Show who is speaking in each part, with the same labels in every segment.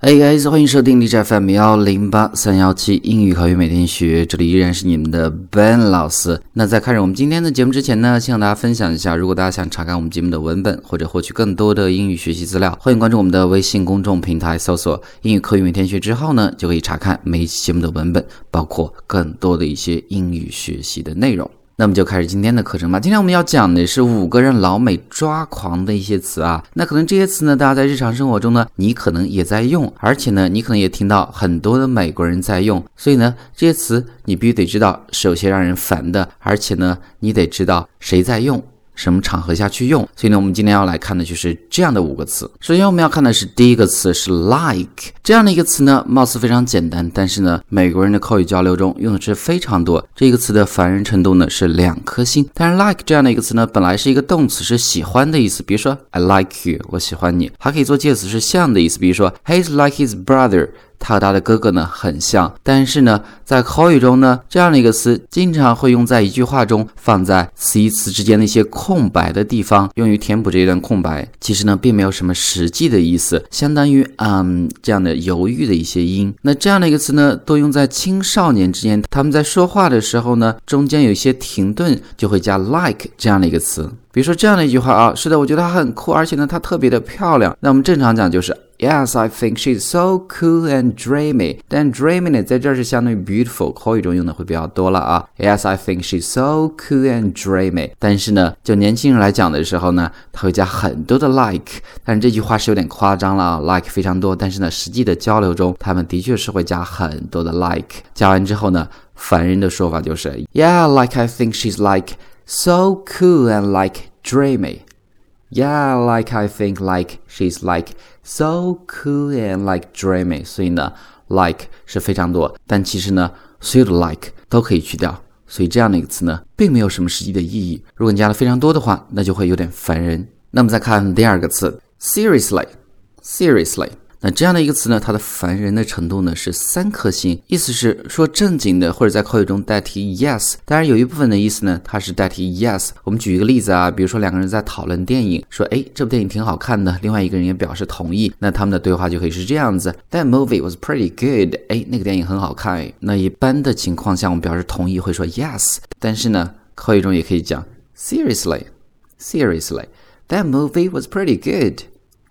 Speaker 1: Hey guys，欢迎收听 DJ FM 幺零八三幺七英语口语每天学，这里依然是你们的 Ben 老师。那在开始我们今天的节目之前呢，先和大家分享一下，如果大家想查看我们节目的文本或者获取更多的英语学习资料，欢迎关注我们的微信公众平台，搜索“英语口语每天学”之后呢，就可以查看每一期节目的文本，包括更多的一些英语学习的内容。那么就开始今天的课程吧。今天我们要讲的是五个让老美抓狂的一些词啊。那可能这些词呢，大家在日常生活中呢，你可能也在用，而且呢，你可能也听到很多的美国人在用。所以呢，这些词你必须得知道首先让人烦的，而且呢，你得知道谁在用。什么场合下去用？所以呢，我们今天要来看的就是这样的五个词。首先，我们要看的是第一个词是 like 这样的一个词呢，貌似非常简单，但是呢，美国人的口语交流中用的是非常多。这个词的烦人程度呢是两颗星。但是 like 这样的一个词呢，本来是一个动词，是喜欢的意思。比如说 I like you，我喜欢你，还可以做介词，是像的意思。比如说 He's like his brother。他和他的哥哥呢很像，但是呢，在口语中呢，这样的一个词经常会用在一句话中，放在词与词之间的一些空白的地方，用于填补这一段空白。其实呢，并没有什么实际的意思，相当于嗯这样的犹豫的一些音。那这样的一个词呢，多用在青少年之间，他们在说话的时候呢，中间有一些停顿，就会加 like 这样的一个词。比如说这样的一句话啊，是的，我觉得她很酷，而且呢，她特别的漂亮。那我们正常讲就是。Yes, I think she's so cool and dreamy. 但 dreamy 呢，在这儿是相当于 beautiful，口语中用的会比较多了啊。Yes, I think she's so cool and dreamy. 但是呢，就年轻人来讲的时候呢，他会加很多的 like。但是这句话是有点夸张了啊，like 非常多。但是呢，实际的交流中，他们的确是会加很多的 like。加完之后呢，凡人的说法就是 Yeah, like I think she's like so cool and like dreamy. Yeah, like I think like she's like so cool and like dreamy。所以呢，like 是非常多，但其实呢，所有的 like 都可以去掉。所以这样的一个词呢，并没有什么实际的意义。如果你加的非常多的话，那就会有点烦人。那么再看第二个词，seriously，seriously。那这样的一个词呢，它的烦人的程度呢是三颗星，意思是说正经的，或者在口语中代替 yes。当然有一部分的意思呢，它是代替 yes。我们举一个例子啊，比如说两个人在讨论电影，说哎这部电影挺好看的，另外一个人也表示同意，那他们的对话就可以是这样子：That movie was pretty good。哎，那个电影很好看。那一般的情况下，我们表示同意会说 yes，但是呢，口语中也可以讲 seriously，seriously。That movie was pretty good。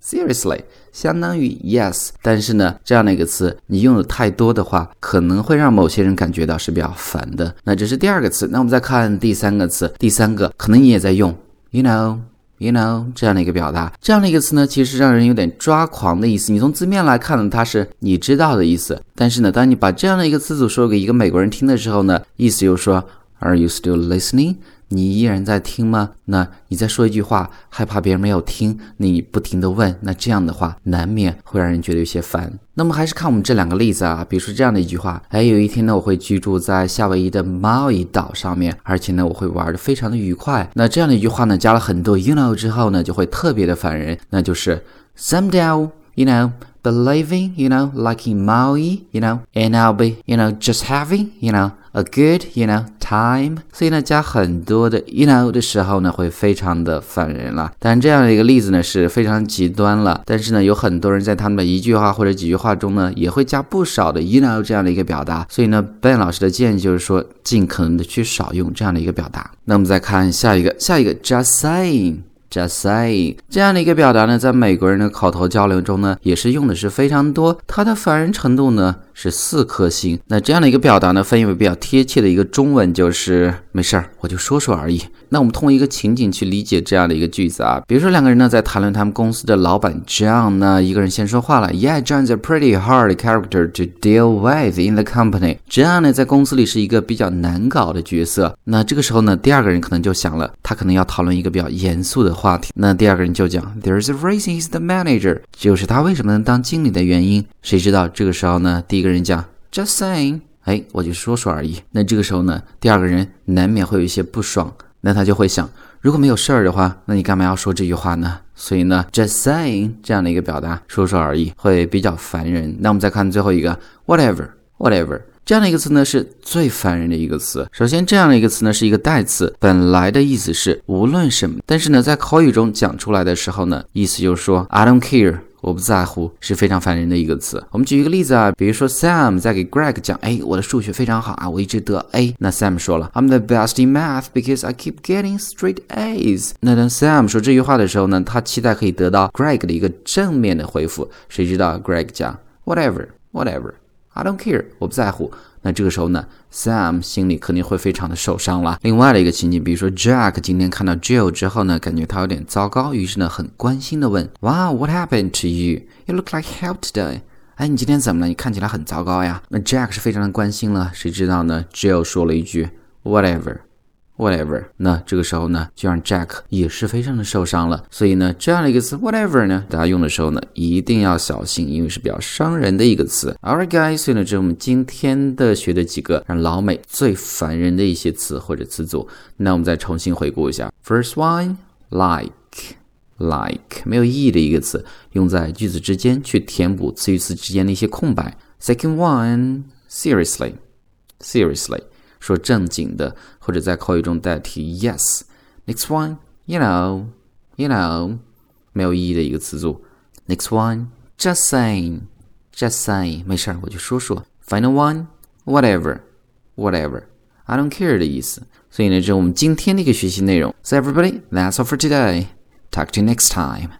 Speaker 1: Seriously，相当于 yes，但是呢，这样的一个词你用的太多的话，可能会让某些人感觉到是比较烦的。那这是第二个词，那我们再看第三个词，第三个可能你也在用，you know，you know 这样的一个表达，这样的一个词呢，其实让人有点抓狂的意思。你从字面来看呢，它是你知道的意思，但是呢，当你把这样的一个词组说给一个美国人听的时候呢，意思又说，Are you still listening？你依然在听吗？那你再说一句话，害怕别人没有听，你不停的问，那这样的话难免会让人觉得有些烦。那么还是看我们这两个例子啊，比如说这样的一句话，哎，有一天呢，我会居住在夏威夷的猫伊岛上面，而且呢，我会玩的非常的愉快。那这样的一句话呢，加了很多 you know 之后呢，就会特别的烦人，那就是 someday you know。believing, you know, like in Maui, you know, and I'll be, you know, just having, you know, a good, you know, time。所以呢，加很多的 you know 的时候呢，会非常的烦人了。当然，这样的一个例子呢是非常极端了。但是呢，有很多人在他们的一句话或者几句话中呢，也会加不少的 you know 这样的一个表达。所以呢，Ben 老师的建议就是说，尽可能的去少用这样的一个表达。那我们再看下一个，下一个 just saying。Just saying 这样的一个表达呢，在美国人的口头交流中呢，也是用的是非常多。它的烦人程度呢是四颗星。那这样的一个表达呢，翻译为比较贴切的一个中文就是没事儿，我就说说而已。那我们通过一个情景去理解这样的一个句子啊，比如说两个人呢在谈论他们公司的老板 John，那一个人先说话了，Yeah，John's a pretty hard character to deal with in the company。John 呢在公司里是一个比较难搞的角色。那这个时候呢，第二个人可能就想了，他可能要讨论一个比较严肃的话题。那第二个人就讲，There's a reason he's the manager，就是他为什么能当经理的原因。谁知道这个时候呢，第一个人讲，Just saying，哎，我就说说而已。那这个时候呢，第二个人难免会有一些不爽。那他就会想，如果没有事儿的话，那你干嘛要说这句话呢？所以呢，just saying 这样的一个表达，说说而已，会比较烦人。那我们再看最后一个，whatever，whatever 这样的一个词呢，是最烦人的一个词。首先，这样的一个词呢，是一个代词，本来的意思是无论什么，但是呢，在口语中讲出来的时候呢，意思就是说，I don't care。我不在乎是非常烦人的一个词。我们举一个例子啊，比如说 Sam 在给 Greg 讲，哎，我的数学非常好啊，我一直得 A。那 Sam 说了，I'm the best in math because I keep getting straight A's。那当 Sam 说这句话的时候呢，他期待可以得到 Greg 的一个正面的回复。谁知道 Greg 讲，Whatever，Whatever I don't care，我不在乎。那这个时候呢，Sam 心里肯定会非常的受伤了。另外的一个情景，比如说 Jack 今天看到 Jill 之后呢，感觉他有点糟糕，于是呢，很关心的问，Wow，what happened to you？You look like hell today。哎，你今天怎么了？你看起来很糟糕呀。那 Jack 是非常的关心了。谁知道呢？Jill 说了一句，Whatever。Whatever，那这个时候呢，就让 Jack 也是非常的受伤了。所以呢，这样的一个词 Whatever 呢，大家用的时候呢，一定要小心，因为是比较伤人的一个词。Alright guys，所以呢，这是我们今天的学的几个让老美最烦人的一些词或者词组。那我们再重新回顾一下。First one，like，like，没有意义的一个词，用在句子之间去填补词与词之间的一些空白。Second one，seriously，seriously。说正经的，或者在口语中代替 yes。Next one, you know, you know，没有意义的一个词组。Next one, just saying, just saying，没事儿，我就说说。Final one, whatever, whatever, I don't care 的意思。所以呢，这是我们今天的一个学习内容。So everybody, that's all for today. Talk to you next time.